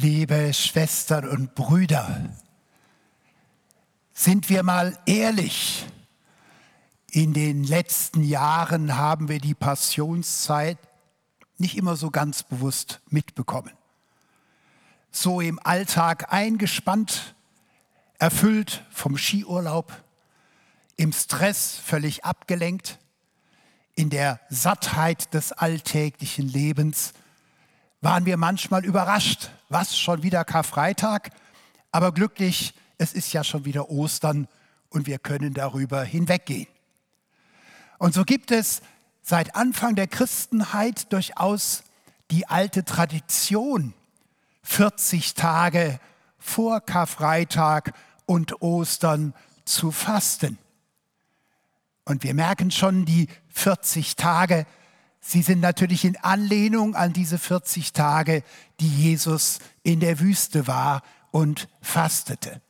liebe Schwestern und Brüder, sind wir mal ehrlich, in den letzten Jahren haben wir die Passionszeit nicht immer so ganz bewusst mitbekommen. So im Alltag eingespannt, erfüllt vom Skiurlaub, im Stress völlig abgelenkt, in der Sattheit des alltäglichen Lebens waren wir manchmal überrascht, was schon wieder Karfreitag, aber glücklich, es ist ja schon wieder Ostern und wir können darüber hinweggehen. Und so gibt es seit Anfang der Christenheit durchaus die alte Tradition, 40 Tage vor Karfreitag und Ostern zu fasten. Und wir merken schon, die 40 Tage, sie sind natürlich in Anlehnung an diese 40 Tage, die Jesus in der Wüste war und fastete.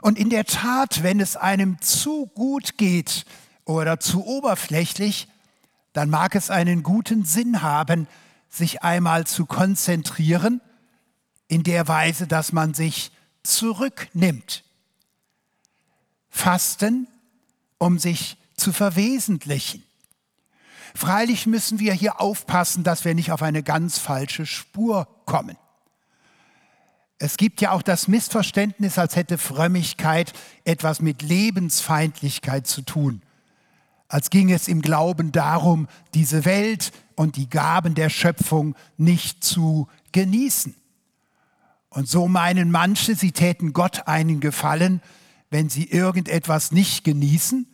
Und in der Tat, wenn es einem zu gut geht oder zu oberflächlich, dann mag es einen guten Sinn haben, sich einmal zu konzentrieren, in der Weise, dass man sich zurücknimmt. Fasten, um sich zu verwesentlichen. Freilich müssen wir hier aufpassen, dass wir nicht auf eine ganz falsche Spur kommen. Es gibt ja auch das Missverständnis, als hätte Frömmigkeit etwas mit Lebensfeindlichkeit zu tun. Als ging es im Glauben darum, diese Welt und die Gaben der Schöpfung nicht zu genießen. Und so meinen manche, sie täten Gott einen Gefallen, wenn sie irgendetwas nicht genießen,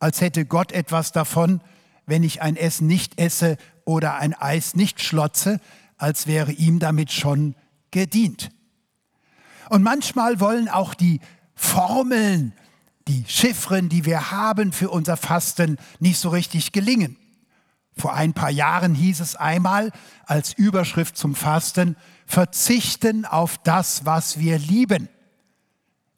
als hätte Gott etwas davon, wenn ich ein Essen nicht esse oder ein Eis nicht schlotze, als wäre ihm damit schon gedient. Und manchmal wollen auch die Formeln, die Chiffren, die wir haben für unser Fasten, nicht so richtig gelingen. Vor ein paar Jahren hieß es einmal als Überschrift zum Fasten, verzichten auf das, was wir lieben.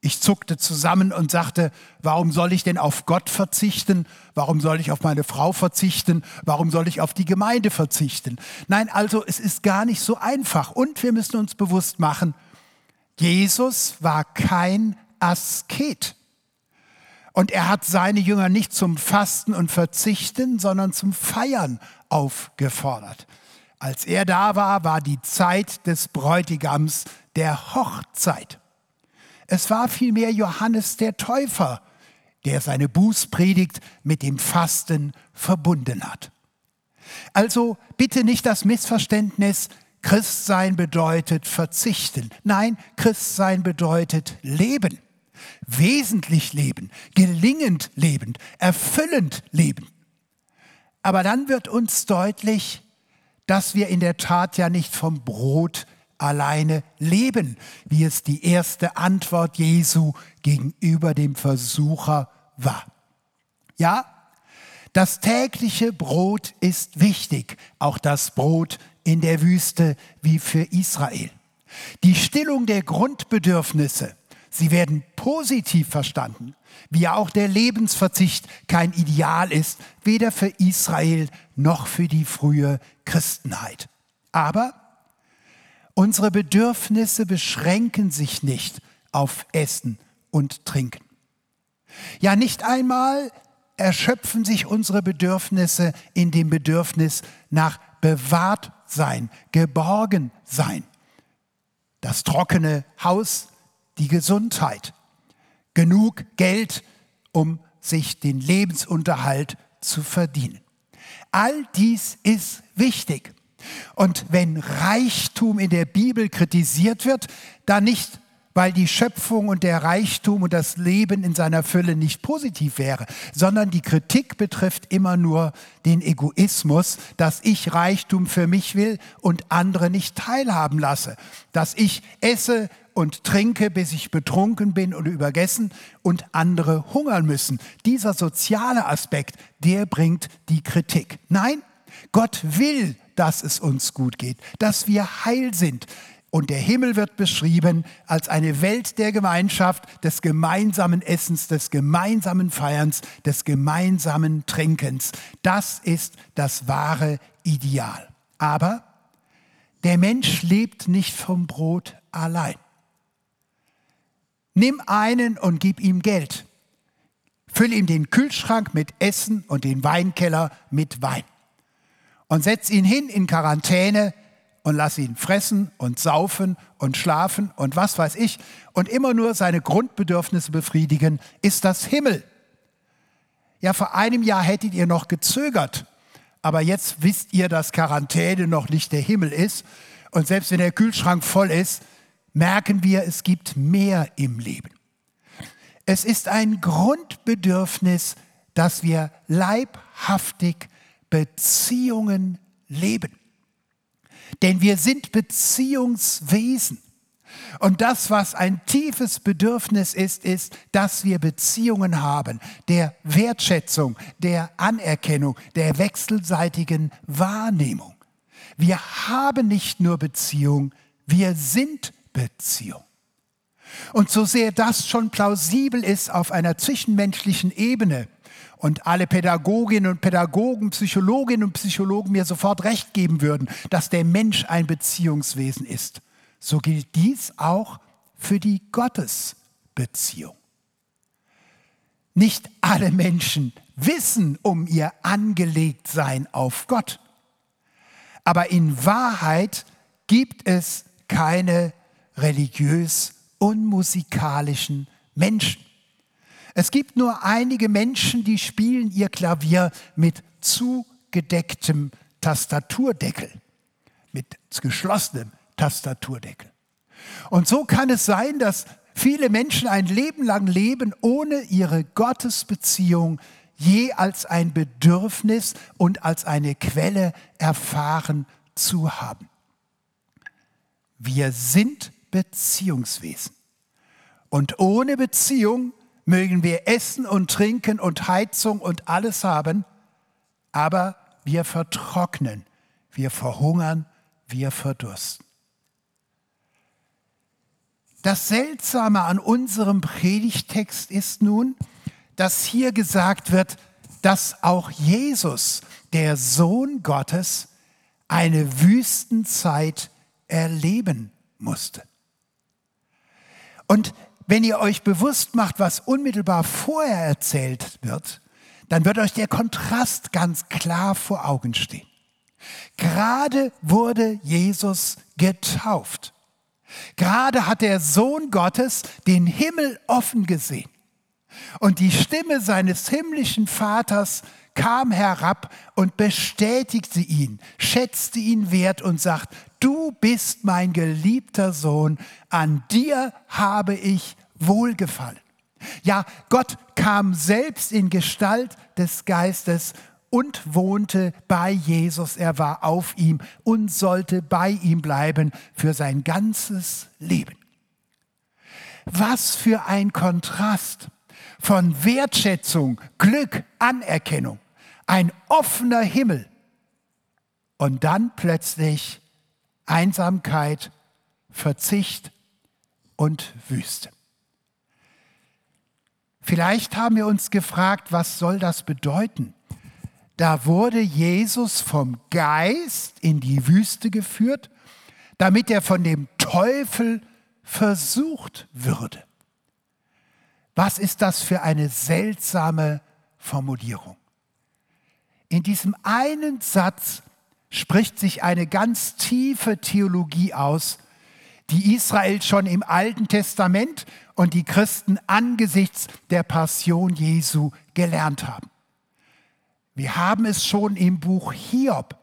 Ich zuckte zusammen und sagte, warum soll ich denn auf Gott verzichten? Warum soll ich auf meine Frau verzichten? Warum soll ich auf die Gemeinde verzichten? Nein, also es ist gar nicht so einfach. Und wir müssen uns bewusst machen, Jesus war kein Asket. Und er hat seine Jünger nicht zum Fasten und Verzichten, sondern zum Feiern aufgefordert. Als er da war, war die Zeit des Bräutigams der Hochzeit. Es war vielmehr Johannes der Täufer, der seine Bußpredigt mit dem Fasten verbunden hat. Also bitte nicht das Missverständnis, Christsein bedeutet verzichten. Nein, Christsein bedeutet leben wesentlich leben, gelingend leben, erfüllend leben. Aber dann wird uns deutlich, dass wir in der Tat ja nicht vom Brot alleine leben, wie es die erste Antwort Jesu gegenüber dem Versucher war. Ja, das tägliche Brot ist wichtig, auch das Brot in der Wüste wie für Israel. Die Stillung der Grundbedürfnisse Sie werden positiv verstanden, wie auch der Lebensverzicht kein Ideal ist, weder für Israel noch für die frühe Christenheit. Aber unsere Bedürfnisse beschränken sich nicht auf Essen und Trinken. Ja, nicht einmal erschöpfen sich unsere Bedürfnisse in dem Bedürfnis nach bewahrt sein, geborgen sein. Das trockene Haus die Gesundheit, genug Geld, um sich den Lebensunterhalt zu verdienen. All dies ist wichtig. Und wenn Reichtum in der Bibel kritisiert wird, dann nicht weil die Schöpfung und der Reichtum und das Leben in seiner Fülle nicht positiv wäre, sondern die Kritik betrifft immer nur den Egoismus, dass ich Reichtum für mich will und andere nicht teilhaben lasse, dass ich esse und trinke, bis ich betrunken bin und übergessen und andere hungern müssen. Dieser soziale Aspekt, der bringt die Kritik. Nein, Gott will, dass es uns gut geht, dass wir heil sind, und der Himmel wird beschrieben als eine Welt der Gemeinschaft, des gemeinsamen Essens, des gemeinsamen Feierns, des gemeinsamen Trinkens. Das ist das wahre Ideal. Aber der Mensch lebt nicht vom Brot allein. Nimm einen und gib ihm Geld. Füll ihm den Kühlschrank mit Essen und den Weinkeller mit Wein. Und setz ihn hin in Quarantäne und lass ihn fressen und saufen und schlafen und was weiß ich und immer nur seine Grundbedürfnisse befriedigen, ist das Himmel. Ja, vor einem Jahr hättet ihr noch gezögert, aber jetzt wisst ihr, dass Quarantäne noch nicht der Himmel ist. Und selbst wenn der Kühlschrank voll ist, merken wir, es gibt mehr im Leben. Es ist ein Grundbedürfnis, dass wir leibhaftig Beziehungen leben. Denn wir sind Beziehungswesen. Und das, was ein tiefes Bedürfnis ist, ist, dass wir Beziehungen haben, der Wertschätzung, der Anerkennung, der wechselseitigen Wahrnehmung. Wir haben nicht nur Beziehung, wir sind Beziehung. Und so sehr das schon plausibel ist auf einer zwischenmenschlichen Ebene und alle Pädagoginnen und Pädagogen, Psychologinnen und Psychologen mir sofort recht geben würden, dass der Mensch ein Beziehungswesen ist, so gilt dies auch für die Gottesbeziehung. Nicht alle Menschen wissen um ihr Angelegtsein auf Gott, aber in Wahrheit gibt es keine religiös unmusikalischen Menschen. Es gibt nur einige Menschen, die spielen ihr Klavier mit zugedecktem Tastaturdeckel, mit geschlossenem Tastaturdeckel. Und so kann es sein, dass viele Menschen ein Leben lang leben, ohne ihre Gottesbeziehung je als ein Bedürfnis und als eine Quelle erfahren zu haben. Wir sind Beziehungswesen. Und ohne Beziehung mögen wir Essen und Trinken und Heizung und alles haben, aber wir vertrocknen, wir verhungern, wir verdursten. Das Seltsame an unserem Predigtext ist nun, dass hier gesagt wird, dass auch Jesus, der Sohn Gottes, eine Wüstenzeit erleben musste. Und wenn ihr euch bewusst macht, was unmittelbar vorher erzählt wird, dann wird euch der Kontrast ganz klar vor Augen stehen. Gerade wurde Jesus getauft. Gerade hat der Sohn Gottes den Himmel offen gesehen. Und die Stimme seines himmlischen Vaters kam herab und bestätigte ihn, schätzte ihn wert und sagt, du bist mein geliebter Sohn, an dir habe ich Wohlgefallen. Ja, Gott kam selbst in Gestalt des Geistes und wohnte bei Jesus. Er war auf ihm und sollte bei ihm bleiben für sein ganzes Leben. Was für ein Kontrast von Wertschätzung, Glück, Anerkennung ein offener Himmel und dann plötzlich Einsamkeit, Verzicht und Wüste. Vielleicht haben wir uns gefragt, was soll das bedeuten? Da wurde Jesus vom Geist in die Wüste geführt, damit er von dem Teufel versucht würde. Was ist das für eine seltsame Formulierung? In diesem einen Satz spricht sich eine ganz tiefe Theologie aus, die Israel schon im Alten Testament und die Christen angesichts der Passion Jesu gelernt haben. Wir haben es schon im Buch Hiob.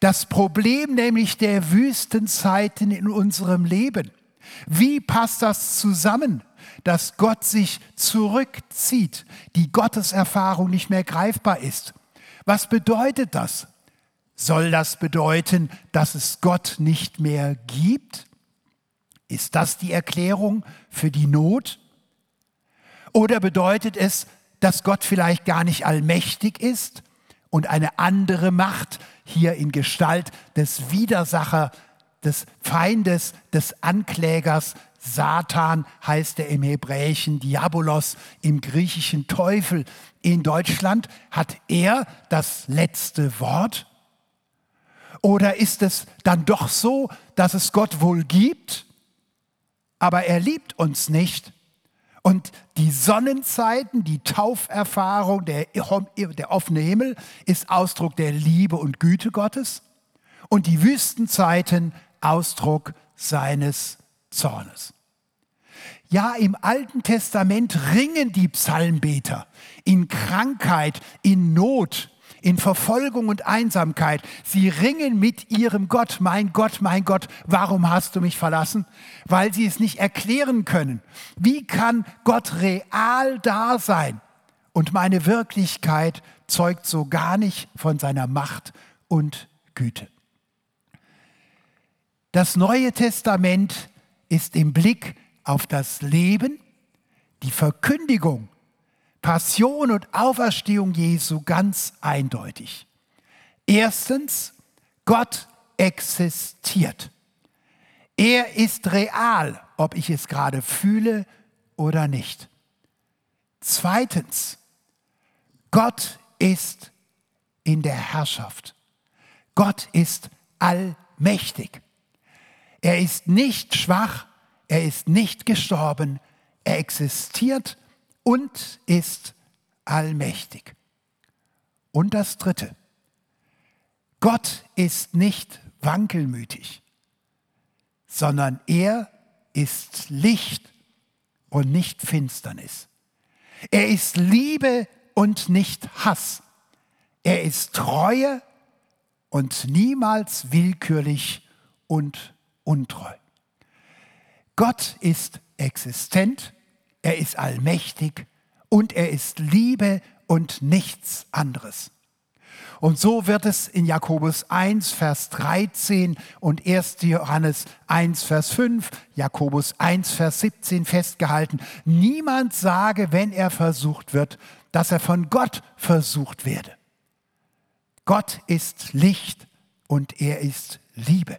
Das Problem nämlich der Wüstenzeiten in unserem Leben. Wie passt das zusammen, dass Gott sich zurückzieht, die Gotteserfahrung nicht mehr greifbar ist? Was bedeutet das? Soll das bedeuten, dass es Gott nicht mehr gibt? Ist das die Erklärung für die Not? Oder bedeutet es, dass Gott vielleicht gar nicht allmächtig ist und eine andere Macht hier in Gestalt des Widersacher, des Feindes, des Anklägers Satan heißt er im Hebräischen Diabolos, im Griechischen Teufel. In Deutschland hat er das letzte Wort. Oder ist es dann doch so, dass es Gott wohl gibt, aber er liebt uns nicht? Und die Sonnenzeiten, die Tauferfahrung, der, der offene Himmel ist Ausdruck der Liebe und Güte Gottes und die Wüstenzeiten Ausdruck seines Zornes. Ja, im Alten Testament ringen die Psalmbeter in Krankheit, in Not, in Verfolgung und Einsamkeit. Sie ringen mit ihrem Gott, mein Gott, mein Gott, warum hast du mich verlassen? Weil sie es nicht erklären können. Wie kann Gott real da sein? Und meine Wirklichkeit zeugt so gar nicht von seiner Macht und Güte. Das Neue Testament ist im Blick auf das Leben, die Verkündigung Passion und Auferstehung Jesu ganz eindeutig. Erstens, Gott existiert. Er ist real, ob ich es gerade fühle oder nicht. Zweitens, Gott ist in der Herrschaft. Gott ist allmächtig. Er ist nicht schwach, er ist nicht gestorben, er existiert und ist allmächtig. Und das Dritte. Gott ist nicht wankelmütig, sondern er ist Licht und nicht Finsternis. Er ist Liebe und nicht Hass. Er ist Treue und niemals willkürlich und untreu. Gott ist existent er ist allmächtig und er ist Liebe und nichts anderes. Und so wird es in Jakobus 1, Vers 13 und 1. Johannes 1, Vers 5, Jakobus 1, Vers 17 festgehalten. Niemand sage, wenn er versucht wird, dass er von Gott versucht werde. Gott ist Licht und er ist Liebe.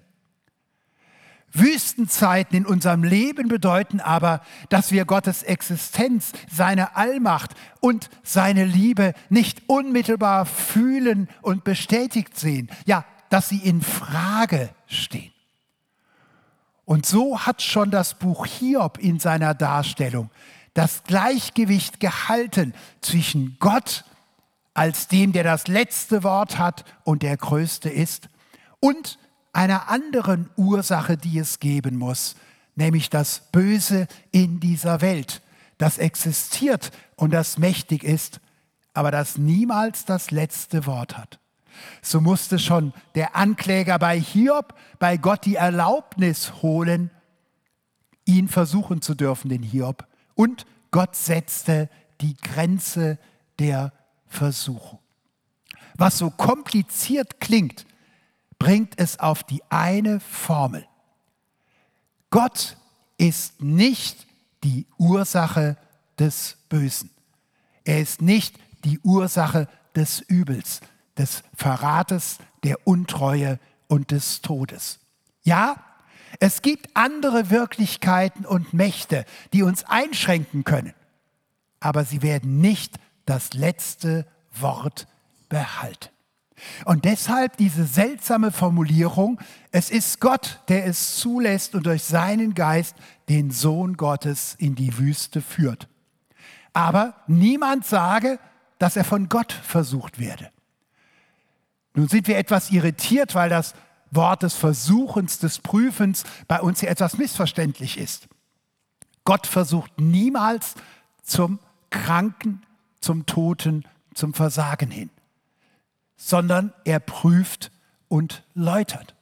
Wüstenzeiten in unserem Leben bedeuten aber, dass wir Gottes Existenz, seine Allmacht und seine Liebe nicht unmittelbar fühlen und bestätigt sehen, ja, dass sie in Frage stehen. Und so hat schon das Buch Hiob in seiner Darstellung das Gleichgewicht gehalten zwischen Gott als dem, der das letzte Wort hat und der größte ist, und einer anderen Ursache, die es geben muss, nämlich das Böse in dieser Welt, das existiert und das mächtig ist, aber das niemals das letzte Wort hat. So musste schon der Ankläger bei Hiob bei Gott die Erlaubnis holen, ihn versuchen zu dürfen, den Hiob. Und Gott setzte die Grenze der Versuchung. Was so kompliziert klingt, bringt es auf die eine Formel. Gott ist nicht die Ursache des Bösen. Er ist nicht die Ursache des Übels, des Verrates, der Untreue und des Todes. Ja, es gibt andere Wirklichkeiten und Mächte, die uns einschränken können, aber sie werden nicht das letzte Wort behalten. Und deshalb diese seltsame Formulierung, es ist Gott, der es zulässt und durch seinen Geist den Sohn Gottes in die Wüste führt. Aber niemand sage, dass er von Gott versucht werde. Nun sind wir etwas irritiert, weil das Wort des Versuchens, des Prüfens bei uns hier etwas missverständlich ist. Gott versucht niemals zum Kranken, zum Toten, zum Versagen hin sondern er prüft und läutert.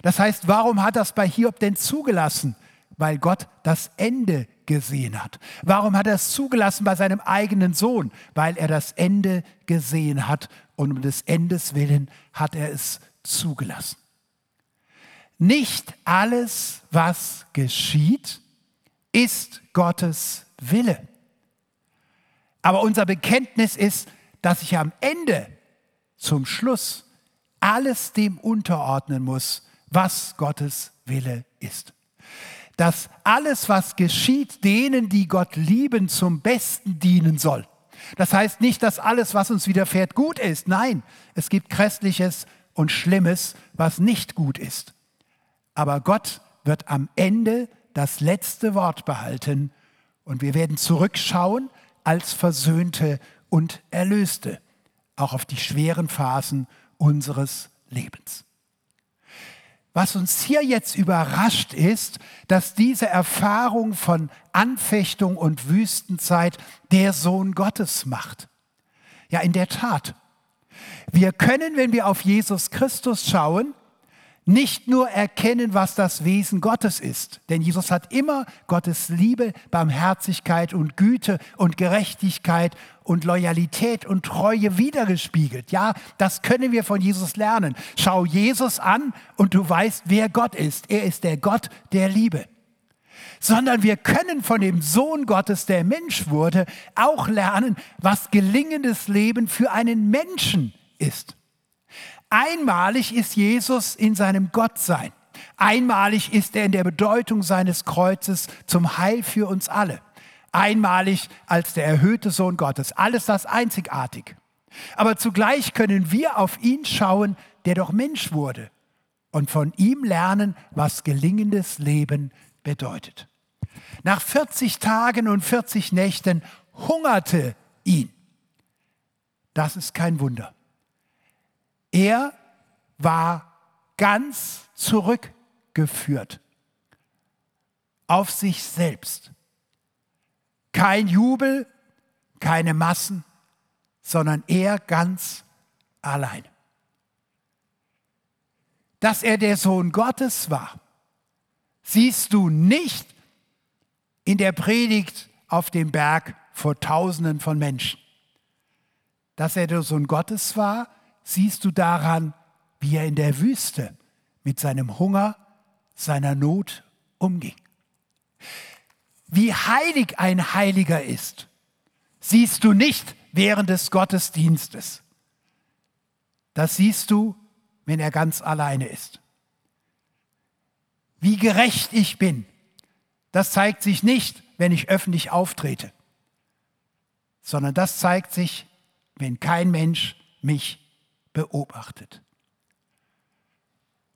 Das heißt, warum hat das bei Hiob denn zugelassen? Weil Gott das Ende gesehen hat. Warum hat er es zugelassen bei seinem eigenen Sohn? Weil er das Ende gesehen hat und um des Endes willen hat er es zugelassen. Nicht alles, was geschieht, ist Gottes Wille. Aber unser Bekenntnis ist, dass ich am Ende zum Schluss alles dem unterordnen muss, was Gottes Wille ist. Dass alles, was geschieht, denen, die Gott lieben, zum Besten dienen soll. Das heißt nicht, dass alles, was uns widerfährt, gut ist. Nein, es gibt Christliches und Schlimmes, was nicht gut ist. Aber Gott wird am Ende das letzte Wort behalten und wir werden zurückschauen als Versöhnte und Erlöste, auch auf die schweren Phasen unseres Lebens. Was uns hier jetzt überrascht ist, dass diese Erfahrung von Anfechtung und Wüstenzeit der Sohn Gottes macht. Ja, in der Tat. Wir können, wenn wir auf Jesus Christus schauen, nicht nur erkennen, was das Wesen Gottes ist, denn Jesus hat immer Gottes Liebe, Barmherzigkeit und Güte und Gerechtigkeit und Loyalität und Treue wiedergespiegelt. Ja, das können wir von Jesus lernen. Schau Jesus an und du weißt, wer Gott ist. Er ist der Gott der Liebe. Sondern wir können von dem Sohn Gottes, der Mensch wurde, auch lernen, was gelingendes Leben für einen Menschen ist. Einmalig ist Jesus in seinem Gottsein. Einmalig ist er in der Bedeutung seines Kreuzes zum Heil für uns alle. Einmalig als der erhöhte Sohn Gottes. Alles das einzigartig. Aber zugleich können wir auf ihn schauen, der doch Mensch wurde und von ihm lernen, was gelingendes Leben bedeutet. Nach 40 Tagen und 40 Nächten hungerte ihn. Das ist kein Wunder. Er war ganz zurückgeführt auf sich selbst. Kein Jubel, keine Massen, sondern er ganz allein. Dass er der Sohn Gottes war, siehst du nicht in der Predigt auf dem Berg vor Tausenden von Menschen. Dass er der Sohn Gottes war, siehst du daran, wie er in der Wüste mit seinem Hunger, seiner Not umging. Wie heilig ein Heiliger ist, siehst du nicht während des Gottesdienstes. Das siehst du, wenn er ganz alleine ist. Wie gerecht ich bin, das zeigt sich nicht, wenn ich öffentlich auftrete, sondern das zeigt sich, wenn kein Mensch mich beobachtet.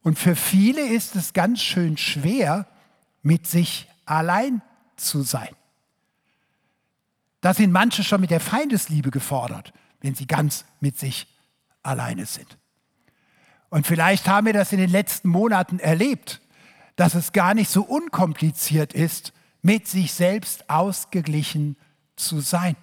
Und für viele ist es ganz schön schwer, mit sich allein zu sein. Da sind manche schon mit der Feindesliebe gefordert, wenn sie ganz mit sich alleine sind. Und vielleicht haben wir das in den letzten Monaten erlebt, dass es gar nicht so unkompliziert ist, mit sich selbst ausgeglichen zu sein.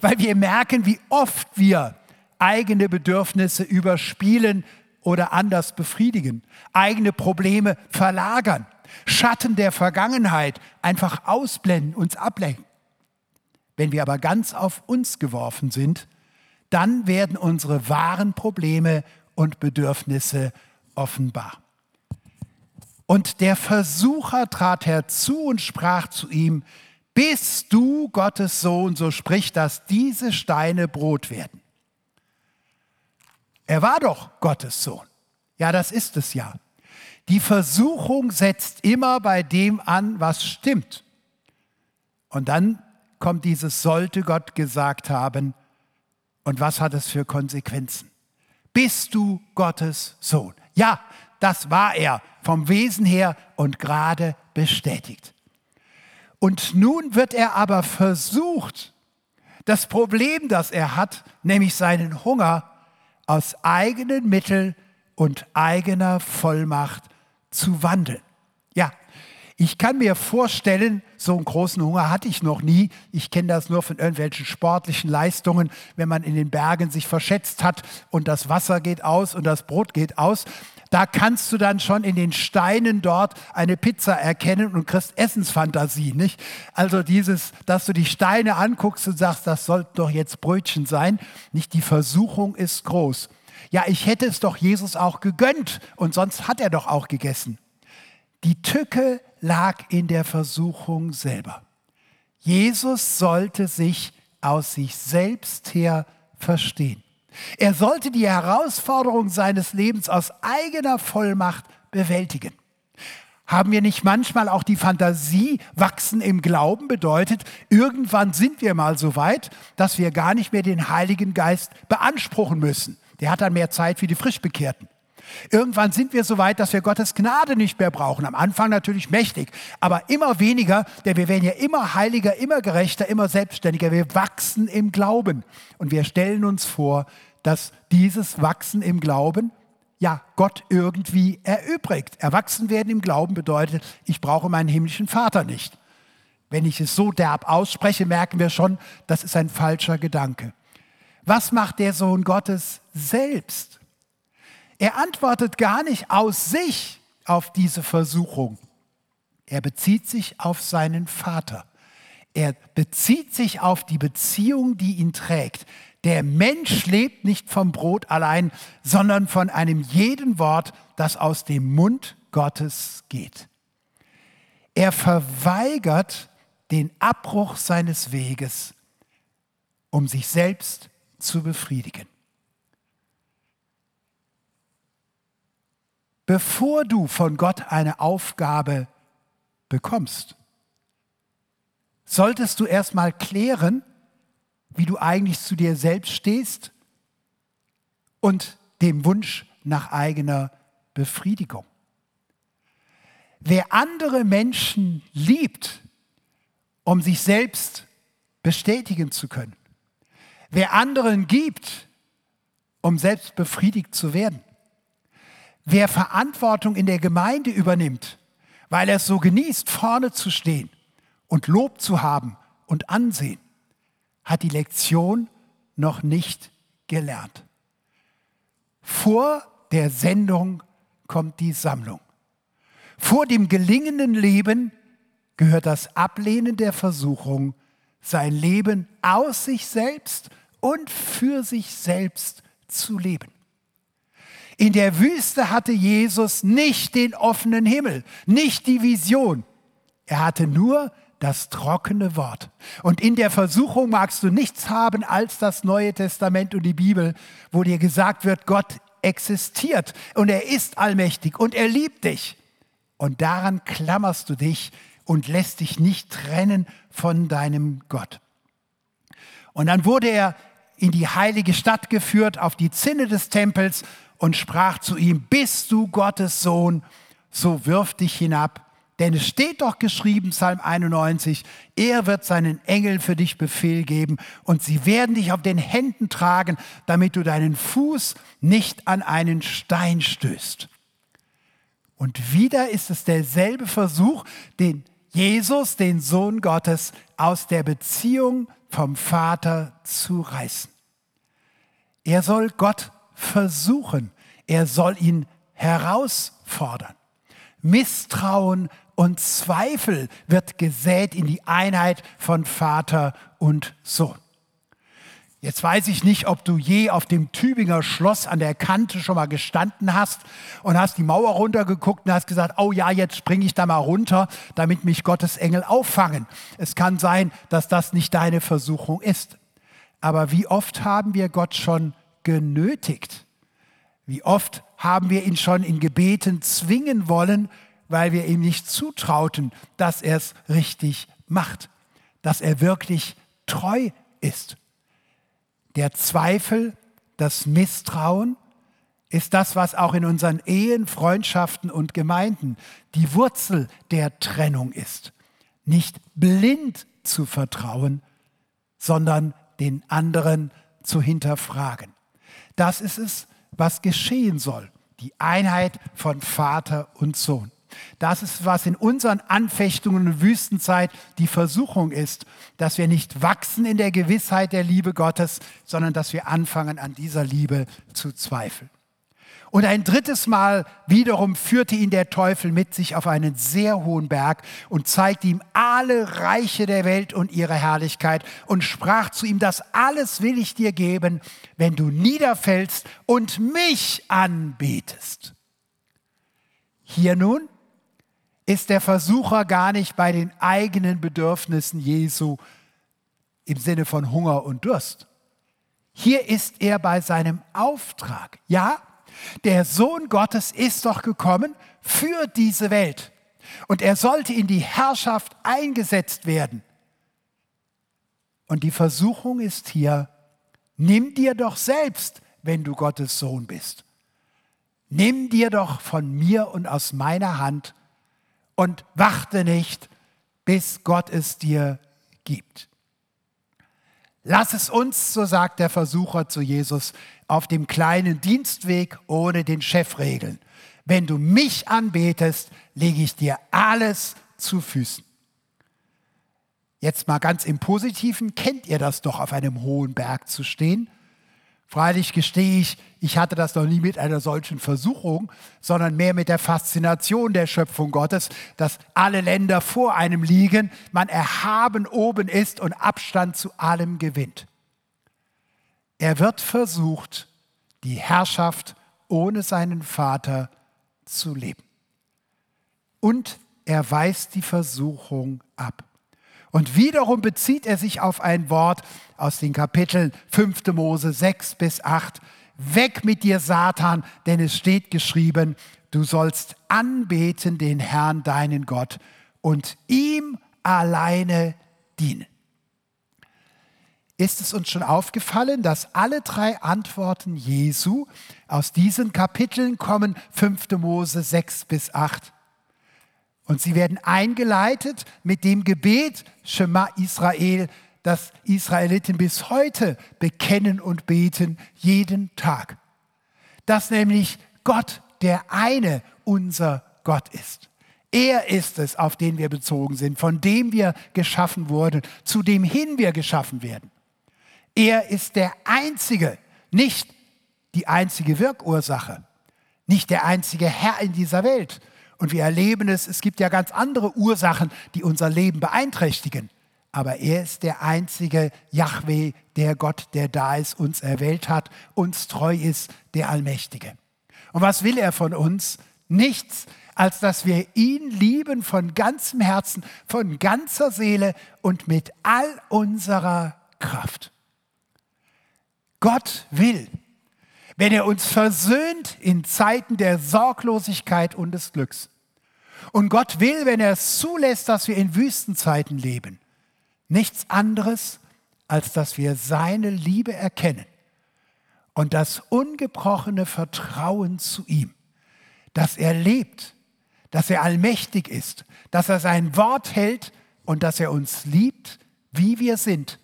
Weil wir merken, wie oft wir eigene Bedürfnisse überspielen oder anders befriedigen, eigene Probleme verlagern, Schatten der Vergangenheit einfach ausblenden, uns ablenken. Wenn wir aber ganz auf uns geworfen sind, dann werden unsere wahren Probleme und Bedürfnisse offenbar. Und der Versucher trat herzu und sprach zu ihm, bist du Gottes Sohn, so sprich, dass diese Steine Brot werden. Er war doch Gottes Sohn. Ja, das ist es ja. Die Versuchung setzt immer bei dem an, was stimmt. Und dann kommt dieses sollte Gott gesagt haben. Und was hat es für Konsequenzen? Bist du Gottes Sohn? Ja, das war er vom Wesen her und gerade bestätigt. Und nun wird er aber versucht, das Problem, das er hat, nämlich seinen Hunger, aus eigenen Mitteln und eigener Vollmacht zu wandeln. Ja, ich kann mir vorstellen, so einen großen Hunger hatte ich noch nie. Ich kenne das nur von irgendwelchen sportlichen Leistungen, wenn man in den Bergen sich verschätzt hat und das Wasser geht aus und das Brot geht aus. Da kannst du dann schon in den Steinen dort eine Pizza erkennen und kriegst Essensfantasie, nicht? Also dieses, dass du die Steine anguckst und sagst, das sollten doch jetzt Brötchen sein, nicht? Die Versuchung ist groß. Ja, ich hätte es doch Jesus auch gegönnt und sonst hat er doch auch gegessen. Die Tücke lag in der Versuchung selber. Jesus sollte sich aus sich selbst her verstehen. Er sollte die Herausforderung seines Lebens aus eigener Vollmacht bewältigen. Haben wir nicht manchmal auch die Fantasie, wachsen im Glauben bedeutet, irgendwann sind wir mal so weit, dass wir gar nicht mehr den Heiligen Geist beanspruchen müssen. Der hat dann mehr Zeit für die Frischbekehrten. Irgendwann sind wir so weit, dass wir Gottes Gnade nicht mehr brauchen. Am Anfang natürlich mächtig, aber immer weniger, denn wir werden ja immer heiliger, immer gerechter, immer selbstständiger. Wir wachsen im Glauben und wir stellen uns vor, dass dieses Wachsen im Glauben ja Gott irgendwie erübrigt. Erwachsen werden im Glauben bedeutet, ich brauche meinen himmlischen Vater nicht. Wenn ich es so derb ausspreche, merken wir schon, das ist ein falscher Gedanke. Was macht der Sohn Gottes selbst? Er antwortet gar nicht aus sich auf diese Versuchung. Er bezieht sich auf seinen Vater. Er bezieht sich auf die Beziehung, die ihn trägt. Der Mensch lebt nicht vom Brot allein, sondern von einem jeden Wort, das aus dem Mund Gottes geht. Er verweigert den Abbruch seines Weges, um sich selbst zu befriedigen. Bevor du von Gott eine Aufgabe bekommst, solltest du erstmal klären, wie du eigentlich zu dir selbst stehst und dem Wunsch nach eigener Befriedigung. Wer andere Menschen liebt, um sich selbst bestätigen zu können, wer anderen gibt, um selbst befriedigt zu werden, wer Verantwortung in der Gemeinde übernimmt, weil er es so genießt, vorne zu stehen und Lob zu haben und Ansehen, hat die Lektion noch nicht gelernt. Vor der Sendung kommt die Sammlung. Vor dem gelingenden Leben gehört das Ablehnen der Versuchung, sein Leben aus sich selbst und für sich selbst zu leben. In der Wüste hatte Jesus nicht den offenen Himmel, nicht die Vision. Er hatte nur das trockene Wort. Und in der Versuchung magst du nichts haben als das Neue Testament und die Bibel, wo dir gesagt wird, Gott existiert und er ist allmächtig und er liebt dich. Und daran klammerst du dich und lässt dich nicht trennen von deinem Gott. Und dann wurde er in die heilige Stadt geführt, auf die Zinne des Tempels und sprach zu ihm, bist du Gottes Sohn, so wirf dich hinab denn es steht doch geschrieben, Psalm 91, er wird seinen Engeln für dich Befehl geben und sie werden dich auf den Händen tragen, damit du deinen Fuß nicht an einen Stein stößt. Und wieder ist es derselbe Versuch, den Jesus, den Sohn Gottes, aus der Beziehung vom Vater zu reißen. Er soll Gott versuchen, er soll ihn herausfordern. Misstrauen und Zweifel wird gesät in die Einheit von Vater und Sohn. Jetzt weiß ich nicht, ob du je auf dem Tübinger Schloss an der Kante schon mal gestanden hast und hast die Mauer runtergeguckt und hast gesagt, oh ja, jetzt springe ich da mal runter, damit mich Gottes Engel auffangen. Es kann sein, dass das nicht deine Versuchung ist. Aber wie oft haben wir Gott schon genötigt? Wie oft haben wir ihn schon in Gebeten zwingen wollen, weil wir ihm nicht zutrauten, dass er es richtig macht, dass er wirklich treu ist. Der Zweifel, das Misstrauen ist das, was auch in unseren Ehen, Freundschaften und Gemeinden die Wurzel der Trennung ist. Nicht blind zu vertrauen, sondern den anderen zu hinterfragen. Das ist es, was geschehen soll. Die Einheit von Vater und Sohn. Das ist, was in unseren Anfechtungen und Wüstenzeit die Versuchung ist, dass wir nicht wachsen in der Gewissheit der Liebe Gottes, sondern dass wir anfangen, an dieser Liebe zu zweifeln. Und ein drittes Mal wiederum führte ihn der Teufel mit sich auf einen sehr hohen Berg und zeigte ihm alle Reiche der Welt und ihre Herrlichkeit und sprach zu ihm, das alles will ich dir geben, wenn du niederfällst und mich anbetest. Hier nun ist der Versucher gar nicht bei den eigenen Bedürfnissen Jesu im Sinne von Hunger und Durst. Hier ist er bei seinem Auftrag. Ja, der Sohn Gottes ist doch gekommen für diese Welt und er sollte in die Herrschaft eingesetzt werden. Und die Versuchung ist hier, nimm dir doch selbst, wenn du Gottes Sohn bist. nimm dir doch von mir und aus meiner Hand und warte nicht, bis Gott es dir gibt. Lass es uns, so sagt der Versucher zu Jesus, auf dem kleinen Dienstweg ohne den Chef regeln. Wenn du mich anbetest, lege ich dir alles zu Füßen. Jetzt mal ganz im Positiven, kennt ihr das doch, auf einem hohen Berg zu stehen? Freilich gestehe ich, ich hatte das noch nie mit einer solchen Versuchung, sondern mehr mit der Faszination der Schöpfung Gottes, dass alle Länder vor einem liegen, man erhaben oben ist und Abstand zu allem gewinnt. Er wird versucht, die Herrschaft ohne seinen Vater zu leben. Und er weist die Versuchung ab. Und wiederum bezieht er sich auf ein Wort aus den Kapiteln 5. Mose 6 bis 8. Weg mit dir, Satan, denn es steht geschrieben, du sollst anbeten den Herrn, deinen Gott, und ihm alleine dienen. Ist es uns schon aufgefallen, dass alle drei Antworten Jesu aus diesen Kapiteln kommen, 5. Mose 6 bis 8? Und sie werden eingeleitet mit dem Gebet Shema Israel, das Israeliten bis heute bekennen und beten, jeden Tag. Dass nämlich Gott der eine unser Gott ist. Er ist es, auf den wir bezogen sind, von dem wir geschaffen wurden, zu dem hin wir geschaffen werden. Er ist der Einzige, nicht die einzige Wirkursache, nicht der einzige Herr in dieser Welt, und wir erleben es, es gibt ja ganz andere Ursachen, die unser Leben beeinträchtigen. Aber er ist der einzige Yahweh, der Gott, der da ist, uns erwählt hat, uns treu ist, der Allmächtige. Und was will er von uns? Nichts, als dass wir ihn lieben von ganzem Herzen, von ganzer Seele und mit all unserer Kraft. Gott will, wenn er uns versöhnt in Zeiten der Sorglosigkeit und des Glücks. Und Gott will, wenn er es zulässt, dass wir in Wüstenzeiten leben, nichts anderes, als dass wir seine Liebe erkennen und das ungebrochene Vertrauen zu ihm, dass er lebt, dass er allmächtig ist, dass er sein Wort hält und dass er uns liebt, wie wir sind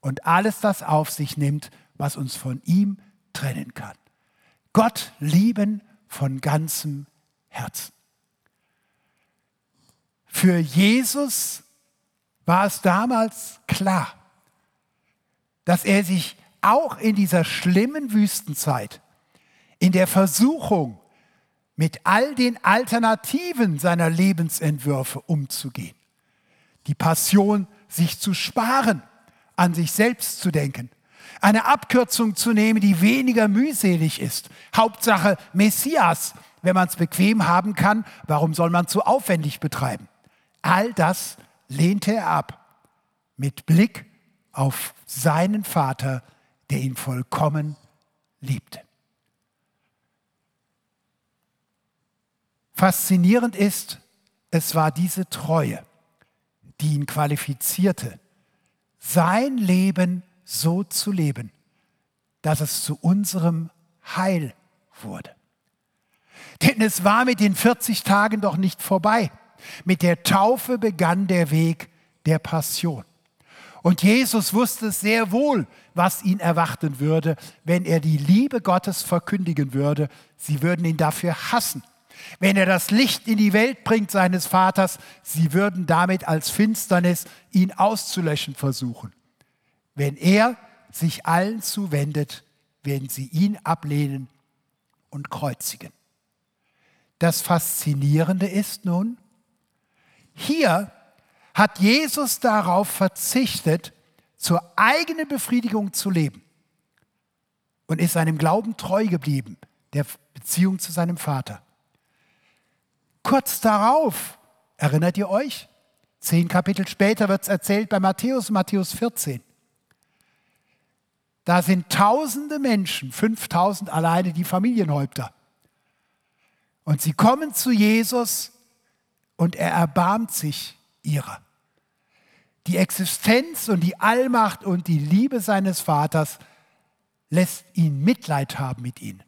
und alles das auf sich nimmt, was uns von ihm trennen kann. Gott lieben von ganzem Herzen. Für Jesus war es damals klar, dass er sich auch in dieser schlimmen Wüstenzeit, in der Versuchung, mit all den Alternativen seiner Lebensentwürfe umzugehen, die Passion, sich zu sparen, an sich selbst zu denken, eine Abkürzung zu nehmen, die weniger mühselig ist. Hauptsache Messias. Wenn man es bequem haben kann, warum soll man zu aufwendig betreiben? All das lehnte er ab mit Blick auf seinen Vater, der ihn vollkommen liebte. Faszinierend ist, es war diese Treue, die ihn qualifizierte, sein Leben so zu leben, dass es zu unserem Heil wurde. Denn es war mit den 40 Tagen doch nicht vorbei. Mit der Taufe begann der Weg der Passion. Und Jesus wusste sehr wohl, was ihn erwarten würde, wenn er die Liebe Gottes verkündigen würde. Sie würden ihn dafür hassen. Wenn er das Licht in die Welt bringt seines Vaters, sie würden damit als Finsternis ihn auszulöschen versuchen. Wenn er sich allen zuwendet, werden sie ihn ablehnen und kreuzigen. Das Faszinierende ist nun, hier hat Jesus darauf verzichtet, zur eigenen Befriedigung zu leben und ist seinem Glauben treu geblieben, der Beziehung zu seinem Vater. Kurz darauf, erinnert ihr euch? Zehn Kapitel später wird es erzählt bei Matthäus, Matthäus 14. Da sind tausende Menschen, 5000 alleine die Familienhäupter. Und sie kommen zu Jesus und er erbarmt sich ihrer. Die Existenz und die Allmacht und die Liebe seines Vaters lässt ihn Mitleid haben mit ihnen.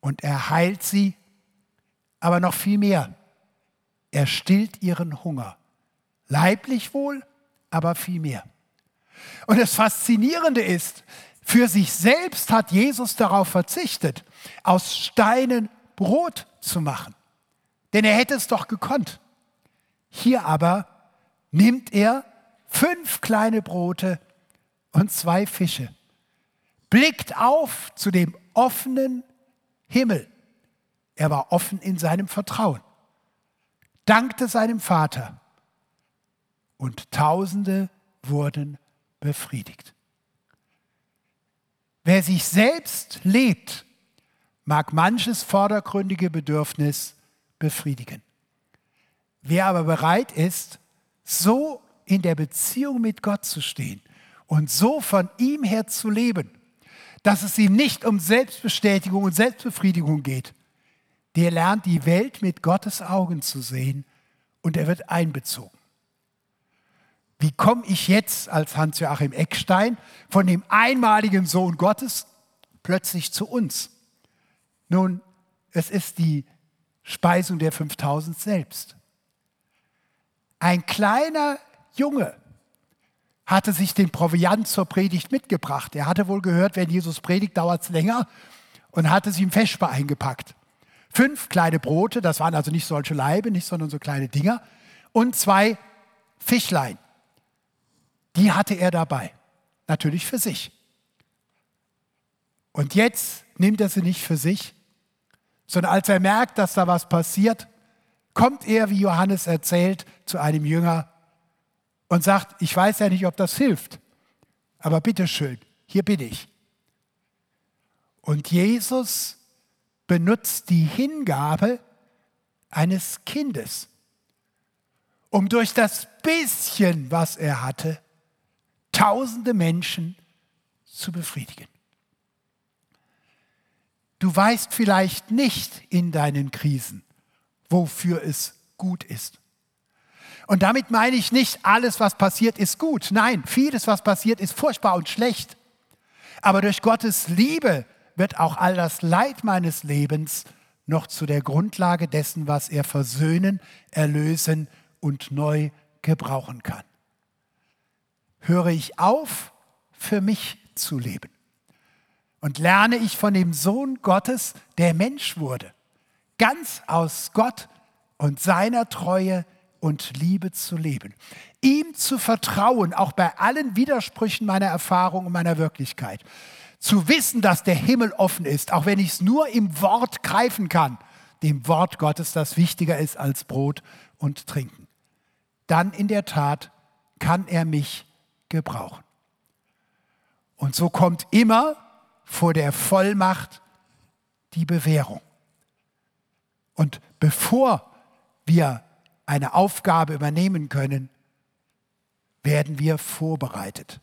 und er heilt sie, aber noch viel mehr. Er stillt ihren Hunger. Leiblich wohl, aber viel mehr. Und das Faszinierende ist, für sich selbst hat Jesus darauf verzichtet, aus Steinen Brot zu machen. Denn er hätte es doch gekonnt. Hier aber nimmt er fünf kleine Brote und zwei Fische, blickt auf zu dem offenen Himmel. Er war offen in seinem Vertrauen, dankte seinem Vater und Tausende wurden befriedigt. Wer sich selbst lebt, mag manches vordergründige Bedürfnis befriedigen. Wer aber bereit ist, so in der Beziehung mit Gott zu stehen und so von ihm her zu leben, dass es ihm nicht um Selbstbestätigung und Selbstbefriedigung geht, der lernt die Welt mit Gottes Augen zu sehen und er wird einbezogen. Wie komme ich jetzt als Hans-Joachim Eckstein von dem einmaligen Sohn Gottes plötzlich zu uns? Nun, es ist die Speisung der 5000 selbst. Ein kleiner Junge hatte sich den Proviant zur Predigt mitgebracht. Er hatte wohl gehört, wenn Jesus predigt, dauert es länger und hatte sie im Feschbar eingepackt. Fünf kleine Brote, das waren also nicht solche Leibe, nicht, sondern so kleine Dinger, und zwei Fischlein die hatte er dabei. Natürlich für sich. Und jetzt nimmt er sie nicht für sich, sondern als er merkt, dass da was passiert, kommt er, wie Johannes erzählt, zu einem Jünger und sagt, ich weiß ja nicht, ob das hilft, aber bitteschön, hier bin ich. Und Jesus benutzt die Hingabe eines Kindes, um durch das bisschen, was er hatte, tausende Menschen zu befriedigen. Du weißt vielleicht nicht in deinen Krisen, wofür es gut ist. Und damit meine ich nicht, alles, was passiert, ist gut. Nein, vieles, was passiert, ist furchtbar und schlecht. Aber durch Gottes Liebe wird auch all das Leid meines Lebens noch zu der Grundlage dessen, was er versöhnen, erlösen und neu gebrauchen kann höre ich auf, für mich zu leben. Und lerne ich von dem Sohn Gottes, der Mensch wurde, ganz aus Gott und seiner Treue und Liebe zu leben. Ihm zu vertrauen, auch bei allen Widersprüchen meiner Erfahrung und meiner Wirklichkeit. Zu wissen, dass der Himmel offen ist, auch wenn ich es nur im Wort greifen kann, dem Wort Gottes, das wichtiger ist als Brot und Trinken. Dann in der Tat kann er mich gebrauchen. Und so kommt immer vor der Vollmacht die Bewährung. Und bevor wir eine Aufgabe übernehmen können, werden wir vorbereitet.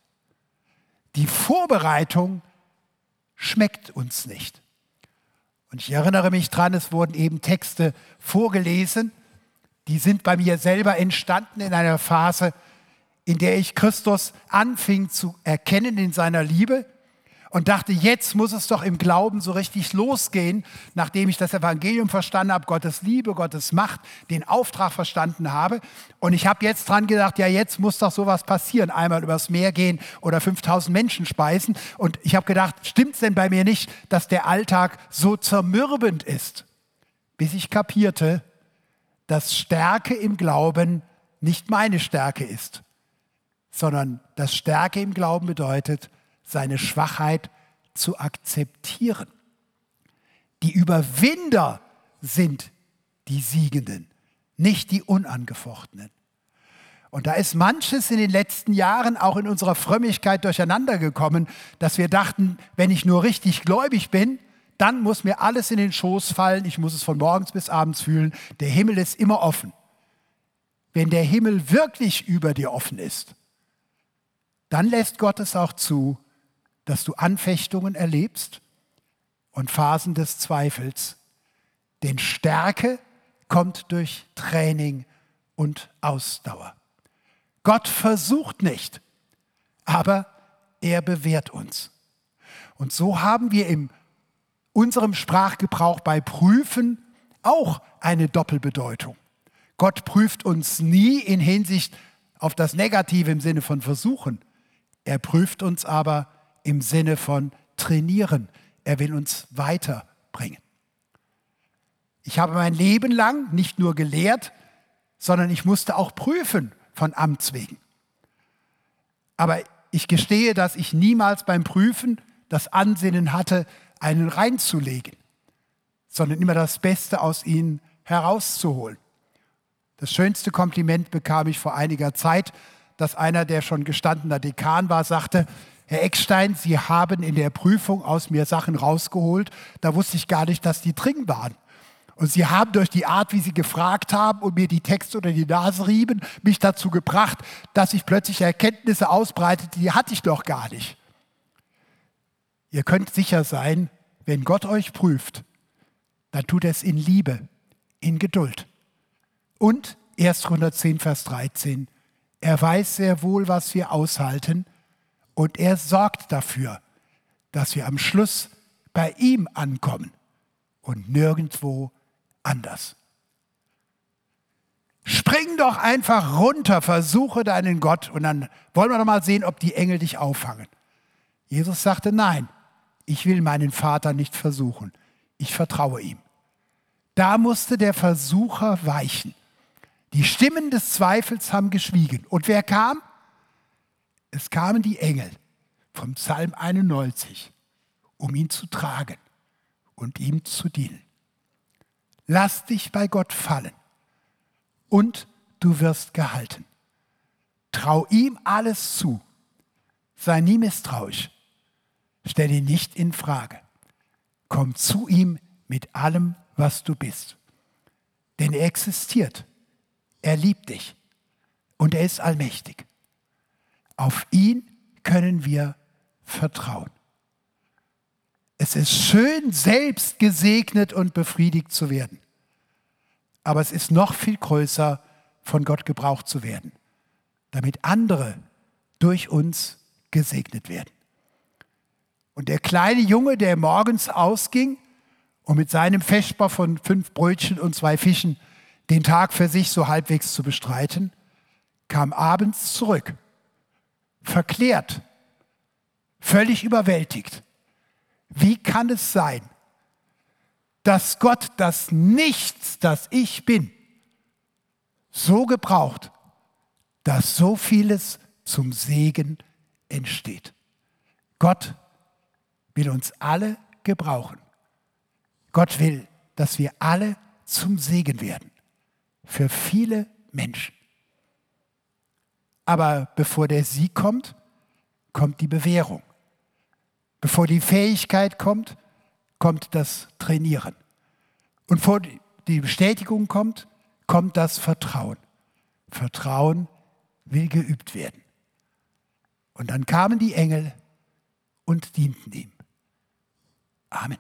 Die Vorbereitung schmeckt uns nicht. Und ich erinnere mich dran, es wurden eben Texte vorgelesen, die sind bei mir selber entstanden in einer Phase, in der ich Christus anfing zu erkennen in seiner Liebe und dachte, jetzt muss es doch im Glauben so richtig losgehen, nachdem ich das Evangelium verstanden habe, Gottes Liebe, Gottes Macht, den Auftrag verstanden habe. Und ich habe jetzt dran gedacht, ja, jetzt muss doch sowas passieren, einmal übers Meer gehen oder 5000 Menschen speisen. Und ich habe gedacht, stimmt es denn bei mir nicht, dass der Alltag so zermürbend ist? Bis ich kapierte, dass Stärke im Glauben nicht meine Stärke ist, sondern dass Stärke im Glauben bedeutet, seine Schwachheit zu akzeptieren. Die Überwinder sind die Siegenden, nicht die Unangefochtenen. Und da ist manches in den letzten Jahren auch in unserer Frömmigkeit durcheinander gekommen, dass wir dachten, wenn ich nur richtig gläubig bin, dann muss mir alles in den Schoß fallen, ich muss es von morgens bis abends fühlen, der Himmel ist immer offen. Wenn der Himmel wirklich über dir offen ist, dann lässt Gott es auch zu, dass du Anfechtungen erlebst und Phasen des Zweifels. Denn Stärke kommt durch Training und Ausdauer. Gott versucht nicht, aber er bewährt uns. Und so haben wir im unserem Sprachgebrauch bei prüfen auch eine Doppelbedeutung. Gott prüft uns nie in Hinsicht auf das Negative im Sinne von versuchen. Er prüft uns aber im Sinne von trainieren. Er will uns weiterbringen. Ich habe mein Leben lang nicht nur gelehrt, sondern ich musste auch prüfen von Amts wegen. Aber ich gestehe, dass ich niemals beim Prüfen das Ansinnen hatte, einen reinzulegen, sondern immer das Beste aus ihnen herauszuholen. Das schönste Kompliment bekam ich vor einiger Zeit, dass einer, der schon gestandener Dekan war, sagte, Herr Eckstein, Sie haben in der Prüfung aus mir Sachen rausgeholt, da wusste ich gar nicht, dass die drin waren. Und Sie haben durch die Art, wie Sie gefragt haben und mir die Texte unter die Nase rieben, mich dazu gebracht, dass ich plötzlich Erkenntnisse ausbreitete, die hatte ich doch gar nicht. Ihr könnt sicher sein, wenn Gott euch prüft, dann tut er es in Liebe, in Geduld. Und 1. 110, Vers 13, er weiß sehr wohl, was wir aushalten und er sorgt dafür, dass wir am Schluss bei ihm ankommen und nirgendwo anders. Spring doch einfach runter, versuche deinen Gott und dann wollen wir doch mal sehen, ob die Engel dich auffangen. Jesus sagte, nein, ich will meinen Vater nicht versuchen, ich vertraue ihm. Da musste der Versucher weichen. Die Stimmen des Zweifels haben geschwiegen. Und wer kam? Es kamen die Engel vom Psalm 91, um ihn zu tragen und ihm zu dienen. Lass dich bei Gott fallen und du wirst gehalten. Trau ihm alles zu. Sei nie misstrauisch. Stell ihn nicht in Frage. Komm zu ihm mit allem, was du bist. Denn er existiert. Er liebt dich und er ist allmächtig. Auf ihn können wir vertrauen. Es ist schön, selbst gesegnet und befriedigt zu werden. Aber es ist noch viel größer, von Gott gebraucht zu werden, damit andere durch uns gesegnet werden. Und der kleine Junge, der morgens ausging, um mit seinem Feschbar von fünf Brötchen und zwei Fischen den Tag für sich so halbwegs zu bestreiten, kam abends zurück, verklärt, völlig überwältigt wie kann es sein, dass Gott das Nichts, das ich bin, so gebraucht, dass so vieles zum Segen entsteht? Gott will uns alle gebrauchen. Gott will, dass wir alle zum Segen werden für viele Menschen. Aber bevor der Sieg kommt, kommt die Bewährung. Bevor die Fähigkeit kommt, kommt das Trainieren. Und vor die Bestätigung kommt, kommt das Vertrauen. Vertrauen will geübt werden. Und dann kamen die Engel und dienten ihm. Amen.